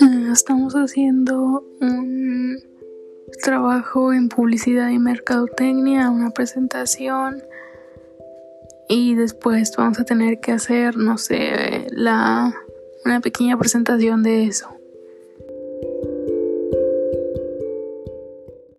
Mm, estamos haciendo un trabajo en publicidad y mercadotecnia, una presentación y después vamos a tener que hacer, no sé, la una pequeña presentación de eso.